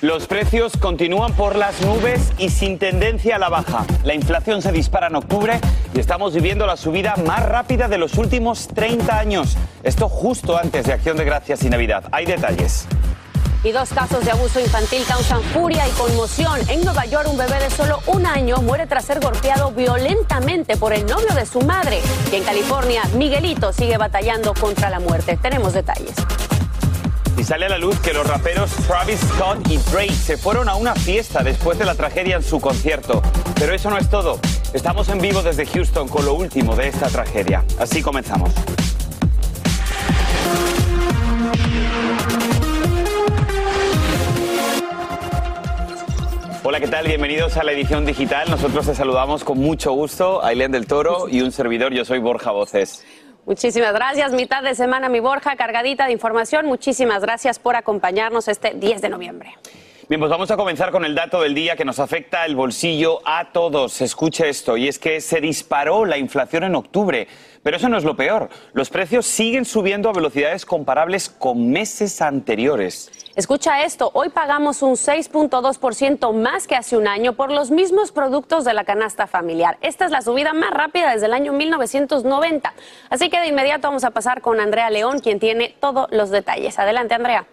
Los precios continúan por las nubes y sin tendencia a la baja. La inflación se dispara en octubre y estamos viviendo la subida más rápida de los últimos 30 años. Esto justo antes de Acción de Gracias y Navidad. Hay detalles. Y dos casos de abuso infantil causan furia y conmoción. En Nueva York, un bebé de solo un año muere tras ser golpeado violentamente por el novio de su madre. Y en California, Miguelito sigue batallando contra la muerte. Tenemos detalles. Y sale a la luz que los raperos Travis Scott y Drake se fueron a una fiesta después de la tragedia en su concierto. Pero eso no es todo. Estamos en vivo desde Houston con lo último de esta tragedia. Así comenzamos. Hola, ¿qué tal? Bienvenidos a la edición digital. Nosotros te saludamos con mucho gusto, Ailén del Toro y un servidor. Yo soy Borja Voces. Muchísimas gracias. Mitad de semana, mi Borja, cargadita de información. Muchísimas gracias por acompañarnos este 10 de noviembre. Bien, pues vamos a comenzar con el dato del día que nos afecta el bolsillo a todos. Escuche esto, y es que se disparó la inflación en octubre. Pero eso no es lo peor. Los precios siguen subiendo a velocidades comparables con meses anteriores. Escucha esto, hoy pagamos un 6.2% más que hace un año por los mismos productos de la canasta familiar. Esta es la subida más rápida desde el año 1990. Así que de inmediato vamos a pasar con Andrea León, quien tiene todos los detalles. Adelante, Andrea.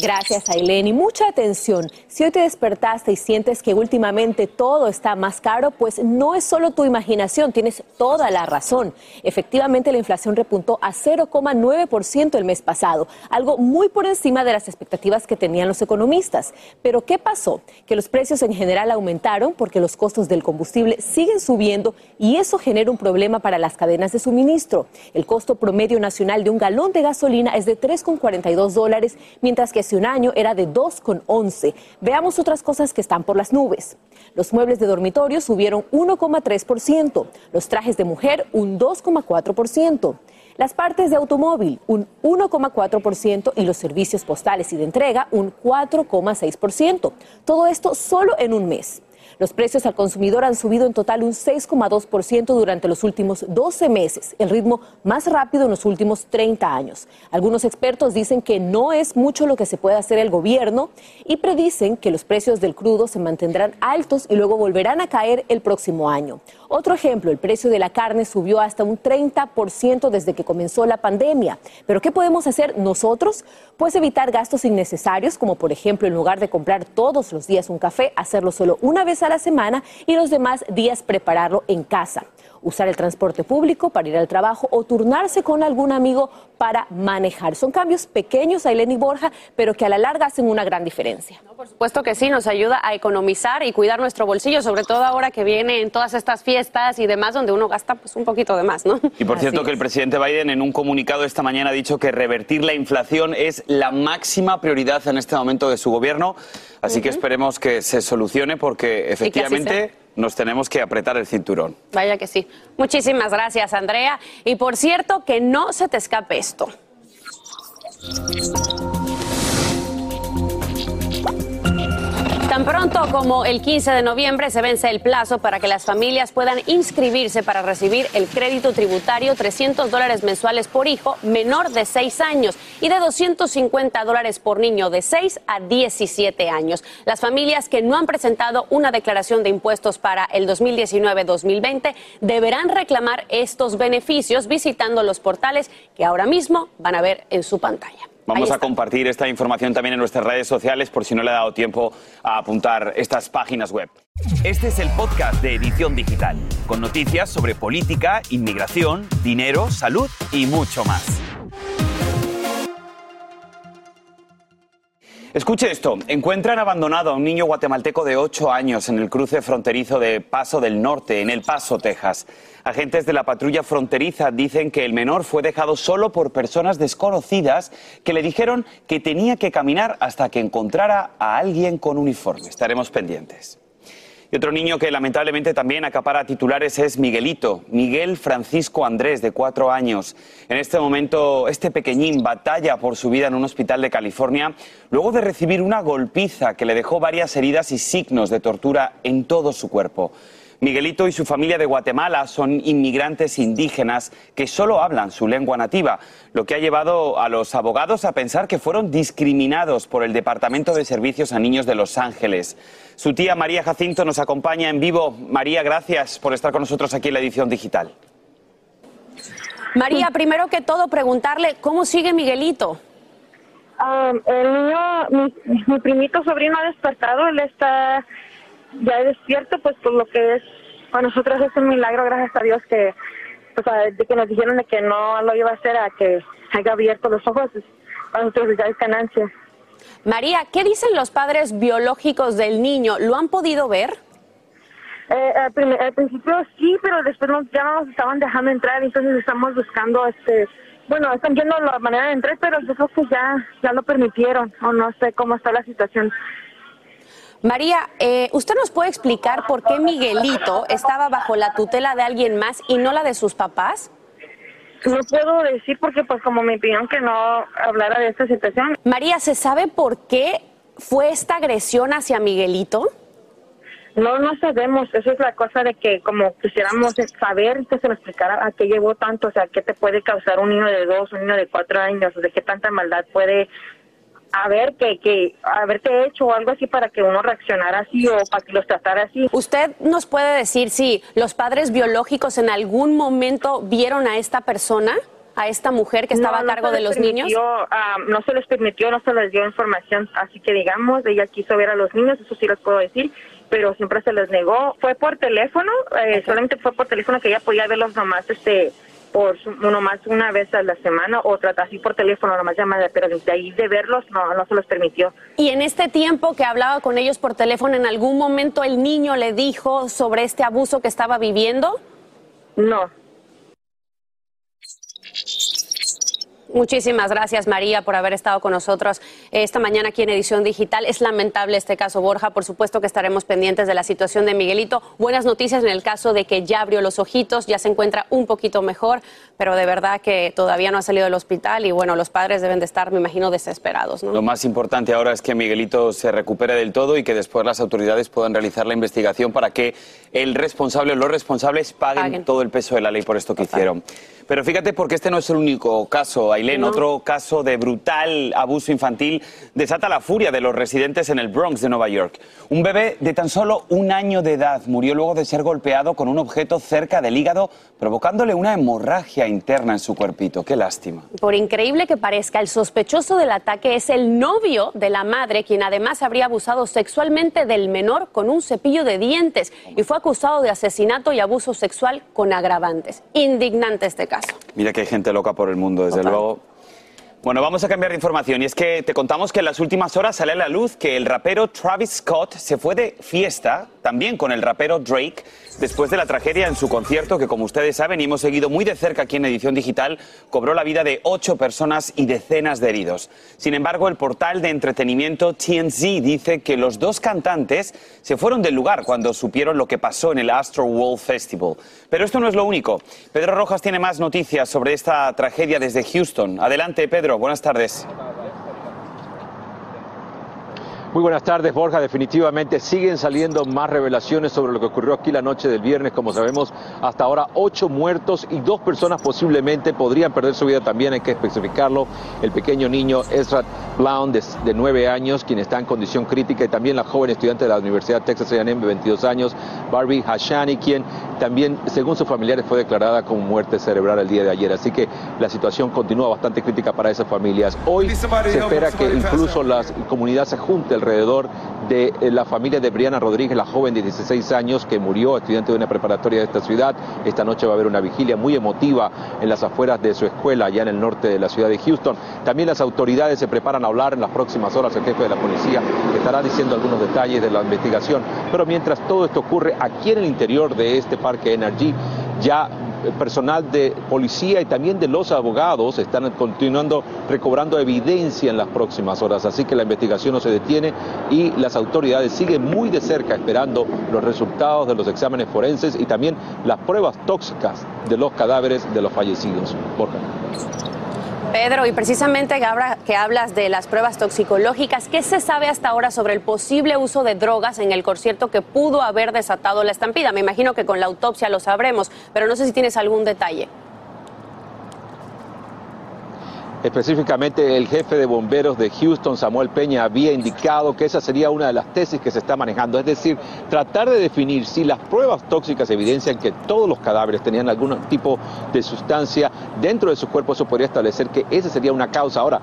Gracias, Ailén. Y mucha atención. Si hoy te despertaste y sientes que últimamente todo está más caro, pues no es solo tu imaginación, tienes toda la razón. Efectivamente, la inflación repuntó a 0,9% el mes pasado, algo muy por encima de las expectativas que tenían los economistas. Pero ¿qué pasó? Que los precios en general aumentaron porque los costos del combustible siguen subiendo y eso genera un problema para las cadenas de suministro. El costo promedio nacional de un galón de gasolina es de 3,42 dólares mientras que hace un año era de 2,11. Veamos otras cosas que están por las nubes. Los muebles de dormitorio subieron 1,3%, los trajes de mujer un 2,4%, las partes de automóvil un 1,4% y los servicios postales y de entrega un 4,6%. Todo esto solo en un mes. Los precios al consumidor han subido en total un 6,2% durante los últimos 12 meses, el ritmo más rápido en los últimos 30 años. Algunos expertos dicen que no es mucho lo que se puede hacer el gobierno y predicen que los precios del crudo se mantendrán altos y luego volverán a caer el próximo año. Otro ejemplo, el precio de la carne subió hasta un 30% desde que comenzó la pandemia. ¿Pero qué podemos hacer nosotros? Pues evitar gastos innecesarios, como por ejemplo en lugar de comprar todos los días un café, hacerlo solo una vez a la semana y los demás días prepararlo en casa usar el transporte público para ir al trabajo o turnarse con algún amigo para manejar. Son cambios pequeños, Ailén y Borja, pero que a la larga hacen una gran diferencia. por supuesto que sí, nos ayuda a economizar y cuidar nuestro bolsillo, sobre todo ahora que vienen todas estas fiestas y demás donde uno gasta pues un poquito de más, ¿no? Y por cierto que el presidente Biden en un comunicado esta mañana ha dicho que revertir la inflación es la máxima prioridad en este momento de su gobierno, así que esperemos que se solucione porque efectivamente nos tenemos que apretar el cinturón. Vaya que sí. Muchísimas gracias, Andrea. Y por cierto, que no se te escape esto. Tan pronto como el 15 de noviembre se vence el plazo para que las familias puedan inscribirse para recibir el crédito tributario 300 dólares mensuales por hijo menor de 6 años y de 250 dólares por niño de 6 a 17 años. Las familias que no han presentado una declaración de impuestos para el 2019-2020 deberán reclamar estos beneficios visitando los portales que ahora mismo van a ver en su pantalla. Vamos a compartir esta información también en nuestras redes sociales por si no le ha dado tiempo a apuntar estas páginas web. Este es el podcast de Edición Digital, con noticias sobre política, inmigración, dinero, salud y mucho más. Escuche esto, encuentran abandonado a un niño guatemalteco de 8 años en el cruce fronterizo de Paso del Norte, en El Paso, Texas. Agentes de la patrulla fronteriza dicen que el menor fue dejado solo por personas desconocidas que le dijeron que tenía que caminar hasta que encontrara a alguien con uniforme. Estaremos pendientes. Otro niño que lamentablemente también acapara titulares es Miguelito, Miguel Francisco Andrés, de cuatro años. En este momento, este pequeñín batalla por su vida en un hospital de California luego de recibir una golpiza que le dejó varias heridas y signos de tortura en todo su cuerpo. Miguelito y su familia de Guatemala son inmigrantes indígenas que solo hablan su lengua nativa, lo que ha llevado a los abogados a pensar que fueron discriminados por el Departamento de Servicios a Niños de Los Ángeles. Su tía María Jacinto nos acompaña en vivo. María, gracias por estar con nosotros aquí en la edición digital. María, primero que todo, preguntarle cómo sigue Miguelito. Ah, el niño, mi, primito sobrino ha despertado, él está ya despierto, pues por lo que es, para nosotros es un milagro, gracias a Dios, que pues de que nos dijeron de que no lo iba a hacer, a que haya abierto los ojos, para nosotros ya es ganancia. María, ¿qué dicen los padres biológicos del niño? ¿Lo han podido ver? Eh, al, principio sí, pero después ya no nos estaban dejando entrar, entonces estamos buscando, este, bueno, están viendo la manera de entrar, pero yo creo que ya, ya lo permitieron, o no sé cómo está la situación. María, eh, ¿usted nos puede explicar por qué Miguelito estaba bajo la tutela de alguien más y no la de sus papás? No puedo decir porque pues como me pidieron que no hablara de esta situación. María, ¿se sabe por qué fue esta agresión hacia Miguelito? No, no sabemos. Esa es la cosa de que como quisiéramos saber que se nos explicara a qué llevó tanto, o sea, qué te puede causar un niño de dos, un niño de cuatro años, o sea, qué tanta maldad puede haber que, que haberte hecho o algo así para que uno reaccionara así o para que los tratara así. ¿Usted nos puede decir si los padres biológicos en algún momento vieron a esta persona? a esta mujer que estaba a cargo de los niños? Ah, no se les permitió, no se les dio información, así que digamos, ella quiso ver a los niños, eso sí les puedo decir, pero siempre se les negó. Fue por teléfono, eh, solamente fue por teléfono que ella podía verlos nomás este por uno más una vez a la semana o trata así por teléfono, nomás llamada, pero desde ahí de verlos no, no se los permitió. Y en este tiempo que hablaba con ellos por teléfono, ¿en algún momento el niño le dijo sobre este abuso que estaba viviendo? No. Muchísimas gracias, María, por haber estado con nosotros esta mañana aquí en Edición Digital. Es lamentable este caso, Borja. Por supuesto que estaremos pendientes de la situación de Miguelito. Buenas noticias en el caso de que ya abrió los ojitos, ya se encuentra un poquito mejor, pero de verdad que todavía no ha salido del hospital y bueno, los padres deben de estar, me imagino, desesperados. Lo más importante ahora es que Miguelito se recupere del todo y que después las autoridades puedan realizar la investigación para que el responsable o los responsables paguen, todo el peso de la ley por esto que hicieron. Pero fíjate porque este no es el único caso, Ailén. Otro caso de brutal abuso infantil desata la furia de los residentes en el Bronx de Nueva York. Un bebé de tan solo un año de edad murió luego de ser golpeado con un objeto cerca del hígado, provocándole una hemorragia interna en su cuerpito. Qué lástima. Por increíble que parezca, el sospechoso del ataque es el novio de la madre, quien además habría abusado sexualmente del menor con un cepillo de dientes y fue acusado de asesinato y abuso sexual con agravantes. Indignante este caso. Mira que hay gente loca por el mundo, desde luego. Bueno, vamos a cambiar de información y es que te contamos que en las últimas horas sale a la luz que el rapero Travis Scott se fue de fiesta también con el rapero Drake después de la tragedia en su concierto que como ustedes saben y hemos seguido muy de cerca aquí en edición digital cobró la vida de ocho personas y decenas de heridos. Sin embargo, el portal de entretenimiento TNZ dice que los dos cantantes se fueron del lugar cuando supieron lo que pasó en el Astro World Festival. Pero esto no es lo único. Pedro Rojas tiene más noticias sobre esta tragedia desde Houston. Adelante, Pedro. Buenas tardes. Muy buenas tardes, Borja. Definitivamente siguen saliendo más revelaciones sobre lo que ocurrió aquí la noche del viernes. Como sabemos, hasta ahora ocho muertos y dos personas posiblemente podrían perder su vida también, hay que especificarlo. El pequeño niño Ezra Brown, de, nueve años, quien está en condición crítica, y también la joven estudiante de la Universidad de Texas A&M de 22 años, Barbie Hashani, quien también, según sus familiares, fue declarada como muerte cerebral el día de ayer. Así que la situación continúa bastante crítica para esas familias. Hoy se espera que incluso la comunidad se junte alrededor de eh, la familia de Briana Rodríguez, la joven de 16 años que murió, estudiante de una preparatoria de esta ciudad. Esta noche va a haber una vigilia muy emotiva en las afueras de su escuela, allá en el norte de la ciudad de Houston. También las autoridades se preparan a hablar en las próximas horas. El jefe de la policía estará diciendo algunos detalles de la investigación. Pero mientras todo esto ocurre aquí en el interior de este parque Energy, ya personal de policía y también de los abogados están continuando recobrando evidencia en las próximas horas, así que la investigación no se detiene y las autoridades siguen muy de cerca esperando los resultados de los exámenes forenses y también las pruebas tóxicas de los cadáveres de los fallecidos. Borja. Pedro, y precisamente que hablas de las pruebas toxicológicas, ¿qué se sabe hasta ahora sobre el posible uso de drogas en el concierto que pudo haber desatado la estampida? Me imagino que con la autopsia lo sabremos, pero no sé si tienes algún detalle. Específicamente el jefe de bomberos de Houston, Samuel Peña, había indicado que esa sería una de las tesis que se está manejando, es decir, tratar de definir si las pruebas tóxicas evidencian que todos los cadáveres tenían algún tipo de sustancia dentro de su cuerpo, eso podría establecer que esa sería una causa. Ahora,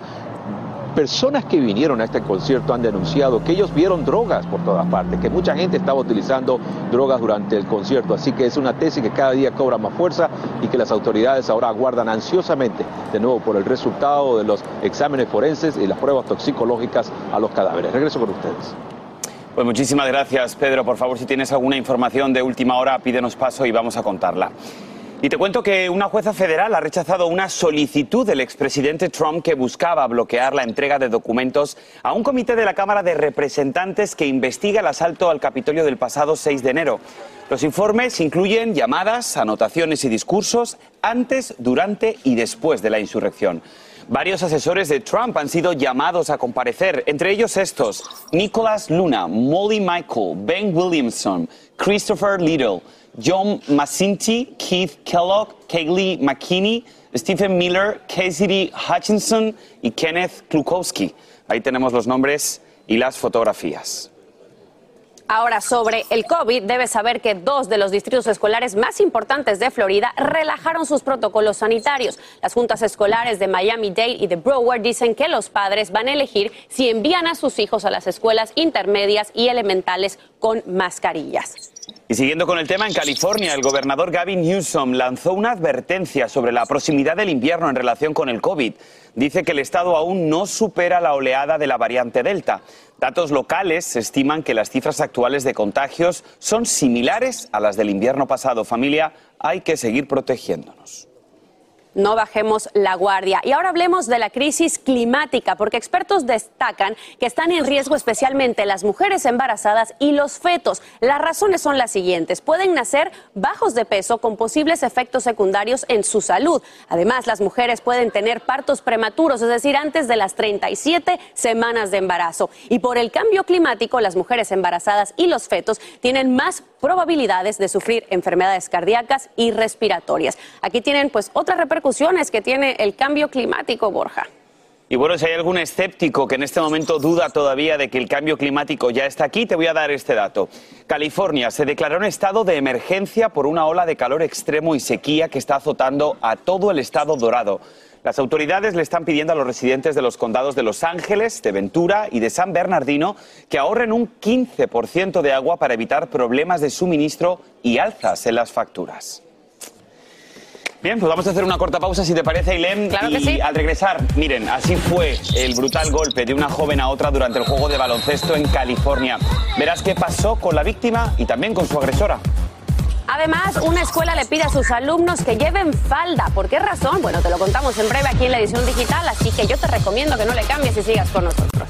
Personas que vinieron a este concierto han denunciado que ellos vieron drogas por todas partes, que mucha gente estaba utilizando drogas durante el concierto. Así que es una tesis que cada día cobra más fuerza y que las autoridades ahora aguardan ansiosamente de nuevo por el resultado de los exámenes forenses y las pruebas toxicológicas a los cadáveres. Regreso con ustedes. Pues muchísimas gracias, Pedro. Por favor, si tienes alguna información de última hora, pídenos paso y vamos a contarla. Y te cuento que una jueza federal ha rechazado una solicitud del expresidente Trump que buscaba bloquear la entrega de documentos a un comité de la Cámara de Representantes que investiga el asalto al Capitolio del pasado 6 de enero. Los informes incluyen llamadas, anotaciones y discursos antes, durante y después de la insurrección. Varios asesores de Trump han sido llamados a comparecer, entre ellos estos, Nicholas Luna, Molly Michael, Ben Williamson, Christopher Little. John Masinti, Keith Kellogg, Kaylee McKinney, Stephen Miller, Cassidy Hutchinson y Kenneth Klukowski. Ahí tenemos los nombres y las fotografías. Ahora, sobre el COVID, debes saber que dos de los distritos escolares más importantes de Florida relajaron sus protocolos sanitarios. Las juntas escolares de Miami-Dade y de Broward dicen que los padres van a elegir si envían a sus hijos a las escuelas intermedias y elementales con mascarillas. Y siguiendo con el tema, en California, el gobernador Gavin Newsom lanzó una advertencia sobre la proximidad del invierno en relación con el COVID. Dice que el estado aún no supera la oleada de la variante Delta. Datos locales estiman que las cifras actuales de contagios son similares a las del invierno pasado. Familia, hay que seguir protegiéndonos no bajemos la guardia. Y ahora hablemos de la crisis climática, porque expertos destacan que están en riesgo especialmente las mujeres embarazadas y los fetos. Las razones son las siguientes. Pueden nacer bajos de peso con posibles efectos secundarios en su salud. Además, las mujeres pueden tener partos prematuros, es decir, antes de las 37 semanas de embarazo. Y por el cambio climático, las mujeres embarazadas y los fetos tienen más probabilidades de sufrir enfermedades cardíacas y respiratorias. Aquí tienen pues otra repercusiones que tiene el cambio climático, Borja. Y bueno, si hay algún escéptico que en este momento duda todavía de que el cambio climático ya está aquí, te voy a dar este dato. California se declaró en estado de emergencia por una ola de calor extremo y sequía que está azotando a todo el estado dorado. Las autoridades le están pidiendo a los residentes de los condados de Los Ángeles, de Ventura y de San Bernardino que ahorren un 15% de agua para evitar problemas de suministro y alzas en las facturas. Bien, pues vamos a hacer una corta pausa, si te parece, Ailem. Claro que y sí. al regresar, miren, así fue el brutal golpe de una joven a otra durante el juego de baloncesto en California. Verás qué pasó con la víctima y también con su agresora. Además, una escuela le pide a sus alumnos que lleven falda. ¿Por qué razón? Bueno, te lo contamos en breve aquí en la edición digital, así que yo te recomiendo que no le cambies y sigas con nosotros.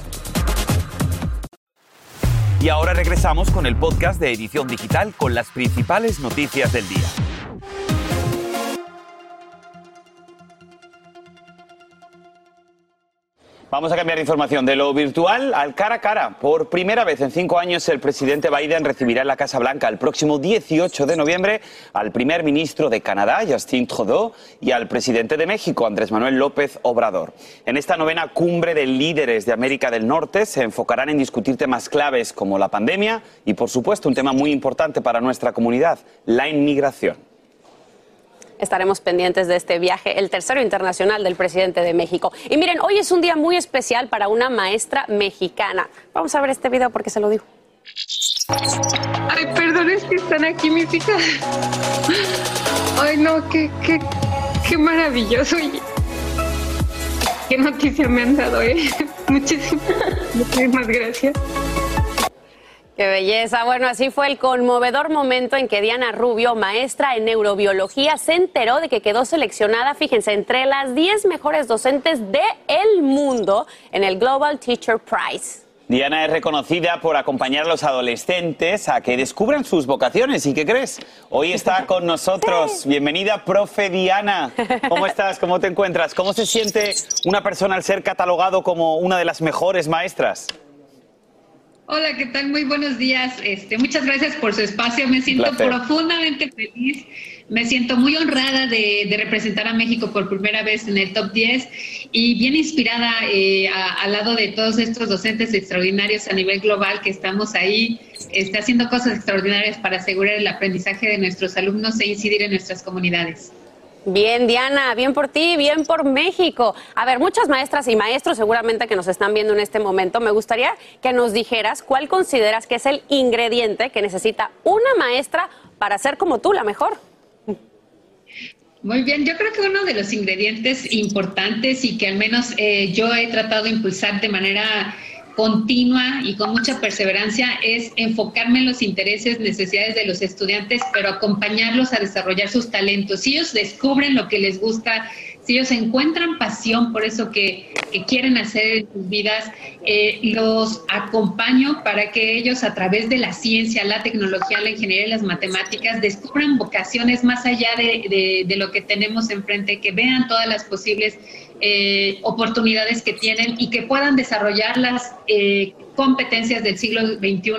Y ahora regresamos con el podcast de Edición Digital con las principales noticias del día. Vamos a cambiar de información de lo virtual al cara a cara. Por primera vez en cinco años, el presidente Biden recibirá en la Casa Blanca el próximo 18 de noviembre al primer ministro de Canadá, Justin Trudeau, y al presidente de México, Andrés Manuel López Obrador. En esta novena cumbre de líderes de América del Norte se enfocarán en discutir temas claves como la pandemia y, por supuesto, un tema muy importante para nuestra comunidad, la inmigración. Estaremos pendientes de este viaje, el tercero internacional del presidente de México. Y miren, hoy es un día muy especial para una maestra mexicana. Vamos a ver este video porque se lo digo. Ay, perdón, es que están aquí mis hijas. Ay, no, qué, qué, qué maravilloso. Qué noticia me han dado, ¿eh? Muchísimas, muchísimas gracias. Qué belleza. Bueno, así fue el conmovedor momento en que Diana Rubio, maestra en neurobiología, se enteró de que quedó seleccionada, fíjense, entre las 10 mejores docentes del mundo en el Global Teacher Prize. Diana es reconocida por acompañar a los adolescentes a que descubran sus vocaciones. ¿Y qué crees? Hoy está con nosotros. Bienvenida, profe Diana. ¿Cómo estás? ¿Cómo te encuentras? ¿Cómo se siente una persona al ser catalogado como una de las mejores maestras? Hola, ¿qué tal? Muy buenos días. Este, muchas gracias por su espacio. Me siento profundamente feliz. Me siento muy honrada de, representar a México por primera vez en el top 10 y bien inspirada eh, al lado de todos estos docentes extraordinarios a nivel global que estamos ahí está haciendo cosas extraordinarias para asegurar el aprendizaje de nuestros alumnos e incidir en nuestras comunidades. Bien, Diana, bien por ti, bien por México. A ver, muchas maestras y maestros seguramente que nos están viendo en este momento, me gustaría que nos dijeras cuál consideras que es el ingrediente que necesita una maestra para ser como tú, la mejor. Muy bien, yo creo que uno de los ingredientes importantes y que al menos eh, yo he tratado de impulsar de manera continua y con mucha perseverancia es enfocarme en los intereses, necesidades de los estudiantes, pero acompañarlos a desarrollar sus talentos. Si ellos descubren lo que les gusta, si ellos encuentran pasión por eso que, quieren hacer en sus vidas, eh, los acompaño para que ellos a través de la ciencia, la tecnología, la ingeniería y las matemáticas descubran vocaciones más allá de, de lo que tenemos enfrente, que vean todas las posibles eh, oportunidades que tienen y que puedan desarrollar las eh, competencias del siglo XXI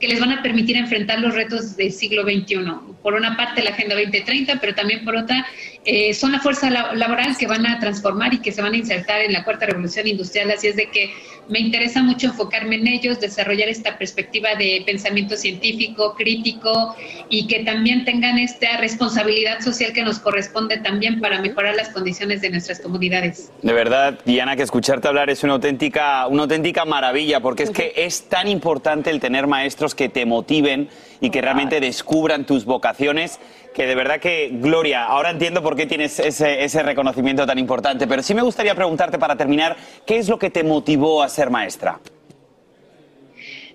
que les van a permitir enfrentar los retos del siglo XXI. Por una parte la Agenda 2030, pero también por otra eh, son la fuerza laboral que van a transformar y que se van a insertar en la cuarta revolución industrial. Así es de que me interesa mucho enfocarme en ellos, desarrollar esta perspectiva de pensamiento científico, crítico y que también tengan esta responsabilidad social que nos corresponde también para mejorar las condiciones de nuestras comunidades. De verdad, Diana, que escucharte hablar es una auténtica, una auténtica maravilla, porque es que es tan importante el tener maestros que te motiven y que realmente descubran tus vocaciones que de verdad que, Gloria, ahora entiendo por qué tienes ese, reconocimiento tan importante, pero sí me gustaría preguntarte para terminar, ¿qué es lo que te motivó a ser maestra?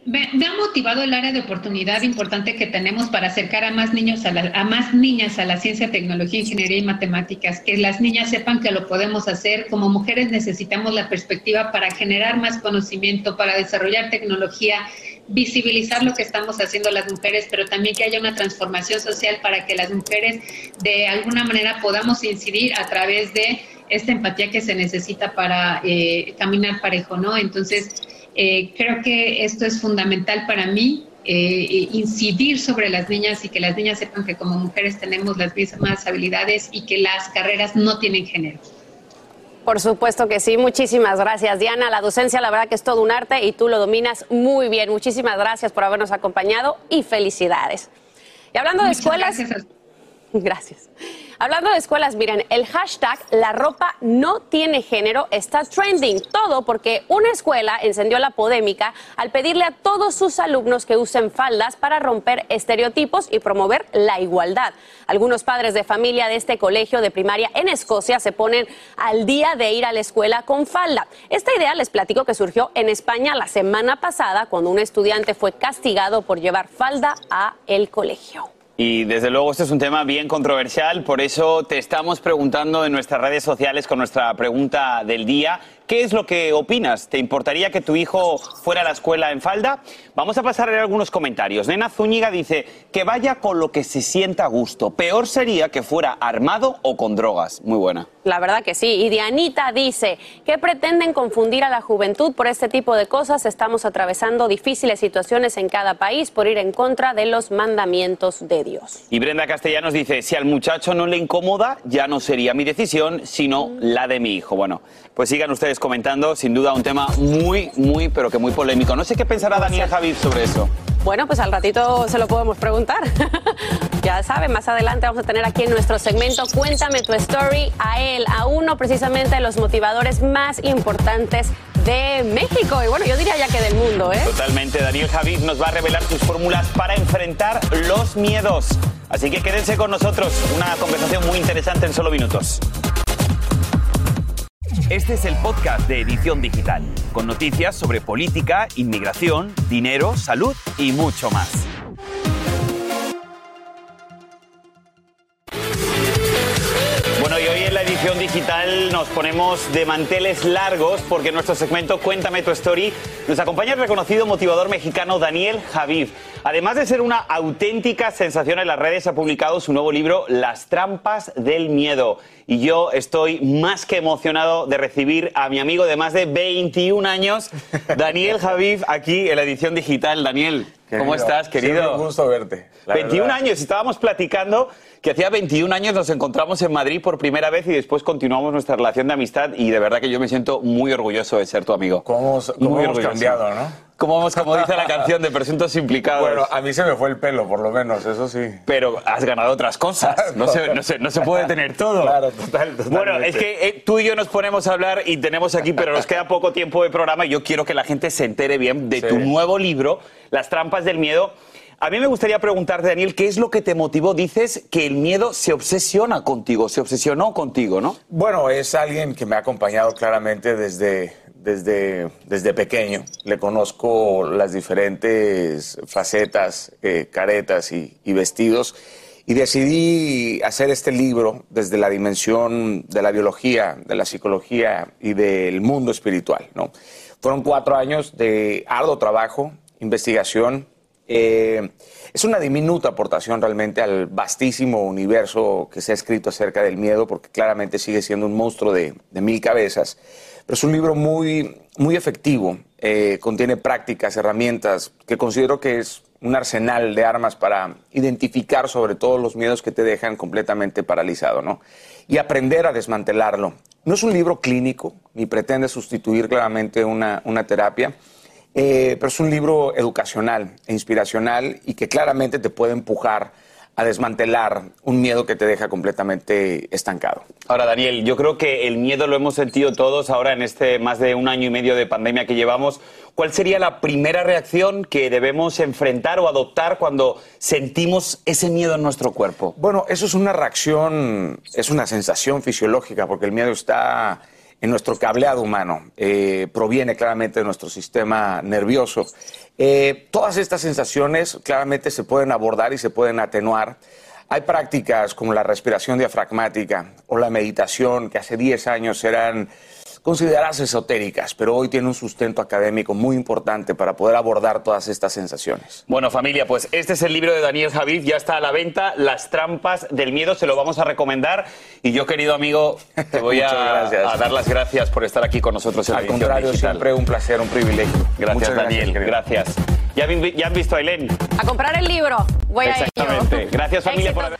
Me, ha motivado el área de oportunidad importante que tenemos para acercar a más niños a, a, más niñas a la ciencia, tecnología, ingeniería y matemáticas, que las niñas sepan que lo podemos hacer. Como mujeres necesitamos la perspectiva para generar más conocimiento, para desarrollar tecnología visibilizar lo que estamos haciendo las mujeres, pero también que haya una transformación social para que las mujeres de alguna manera podamos incidir a través de esta empatía que se necesita para eh, caminar parejo, ¿no? Entonces, eh, creo que esto es fundamental para mí, eh, incidir sobre las niñas y que las niñas sepan que como mujeres tenemos las mismas habilidades y que las carreras no tienen género. Por supuesto que sí. Muchísimas gracias, Diana. La docencia, la verdad que es todo un arte y tú lo dominas muy bien. Muchísimas gracias por habernos acompañado y felicidades. Y hablando de escuelas. Gracias. Hablando de escuelas, miren, el hashtag la ropa no tiene género está trending. Todo porque una escuela encendió la polémica al pedirle a todos sus alumnos que usen faldas para romper estereotipos y promover la igualdad. Algunos padres de familia de este colegio de primaria en Escocia se ponen al día de ir a la escuela con falda. Esta idea les platico que surgió en España la semana pasada cuando un estudiante fue castigado por llevar falda a el colegio. Y desde luego este es un tema bien controversial, por eso te estamos preguntando en nuestras redes sociales con nuestra pregunta del día. ¿Qué es lo que opinas? ¿Te importaría que tu hijo fuera a la escuela en falda? Vamos a pasar a algunos comentarios. Nena Zúñiga dice que vaya con lo que se sienta a gusto. Peor sería que fuera armado o con drogas. Muy buena. La verdad que sí. Y Dianita dice que pretenden confundir a la juventud por este tipo de cosas. Estamos atravesando difíciles situaciones en cada país por ir en contra de los mandamientos de Dios. Y Brenda Castellanos dice, si al muchacho no le incomoda, ya no sería mi decisión, sino la de mi hijo. Bueno, pues sigan ustedes comentando, sin duda un tema muy, muy, pero que muy polémico. No sé qué pensará Daniel Javid sobre eso. Bueno, pues al ratito se lo podemos preguntar. ya saben, más adelante vamos a tener aquí en nuestro segmento Cuéntame tu story a él, a uno precisamente de los motivadores más importantes de México y bueno, yo diría ya que del mundo, ¿eh? Totalmente, Daniel Javid nos va a revelar sus fórmulas para enfrentar los miedos. Así que quédense con nosotros, una conversación muy interesante en solo minutos. Este es el podcast de Edición Digital. con noticias sobre política, inmigración, dinero, salud y mucho más. Bueno, y hoy en la edición digital nos ponemos de manteles largos porque en nuestro segmento Cuéntame tu story nos acompaña el reconocido motivador mexicano Daniel Javid. Además de ser una auténtica sensación en las redes, ha publicado su nuevo libro Las trampas del miedo. Y yo estoy más que emocionado de recibir a mi amigo de más de 21 años, Daniel Javid, aquí en la edición digital. Daniel, ¿cómo Querido, estás, querido? un gusto verte. la 21 verdad. años, estábamos platicando que hacía 21 años nos encontramos en Madrid por primera vez y después continuamos nuestra relación de amistad y de verdad que yo me siento muy orgulloso de ser tu amigo. ¿Cómo, hemos- cómo Muy hemos orgulloso. cambiado, no? Como, como dice la canción de Presuntos Implicados. Bueno, a mí se me fue el pelo, por lo menos, eso sí. pero has ganado otras cosas. No se, no se- no se puede tener todo. Claro, total, totalmente. Bueno, es que eh, tú y yo nos ponemos a hablar y tenemos aquí, pero nos queda poco tiempo de programa y yo quiero que la gente se entere bien de Sí. tu nuevo libro, Las trampas del miedo. A mí me gustaría preguntarte, Daniel, ¿qué es lo que te motivó? Dices que el miedo se obsesiona contigo, se obsesionó contigo, ¿no? Bueno, es alguien que me ha acompañado claramente desde, desde, desde pequeño. Le conozco las diferentes facetas, eh, caretas y, vestidos. Y decidí hacer este libro desde la dimensión de la biología, de la psicología y del mundo espiritual. ¿no? Fueron cuatro años de arduo trabajo, investigación, eh, es una diminuta aportación realmente al vastísimo universo que se ha escrito acerca del miedo, porque claramente sigue siendo un monstruo de, mil cabezas. Pero es un libro muy, muy efectivo, eh, contiene prácticas, herramientas, que considero que es un arsenal de armas para identificar sobre todo los miedos que te dejan completamente paralizado, ¿no? Y aprender a desmantelarlo. No es un libro clínico, ni pretende sustituir claramente una, una terapia, eh, pero es un libro educacional e inspiracional y que claramente te puede empujar a desmantelar un miedo que te deja completamente estancado. Ahora, Daniel, yo creo que el miedo lo hemos sentido todos ahora en este más de un año y medio de pandemia que llevamos. ¿Cuál sería la primera reacción que debemos enfrentar o adoptar cuando sentimos ese miedo en nuestro cuerpo? Bueno, eso es una reacción, es una sensación fisiológica, porque el miedo está en nuestro cableado humano, eh, proviene claramente de nuestro sistema nervioso. Eh, todas estas sensaciones claramente se pueden abordar y se pueden atenuar. Hay prácticas como la respiración diafragmática o la meditación que hace 10 años eran consideradas esotéricas, pero hoy tienen un sustento académico muy importante para poder abordar todas estas sensaciones. Bueno, familia, pues este es el libro de Daniel Javid, ya está a la venta, Las trampas del miedo, se lo vamos a recomendar. Y yo, querido amigo, te voy a, gracias. a dar las gracias por estar aquí con nosotros en la Al edición contrario, digital. siempre un placer, un privilegio. Gracias, Muchas Daniel, querido. gracias. ¿Ya, vi- ya han visto a Ailén? A comprar el libro. Voy a Exactamente. ello. Gracias familia por haber...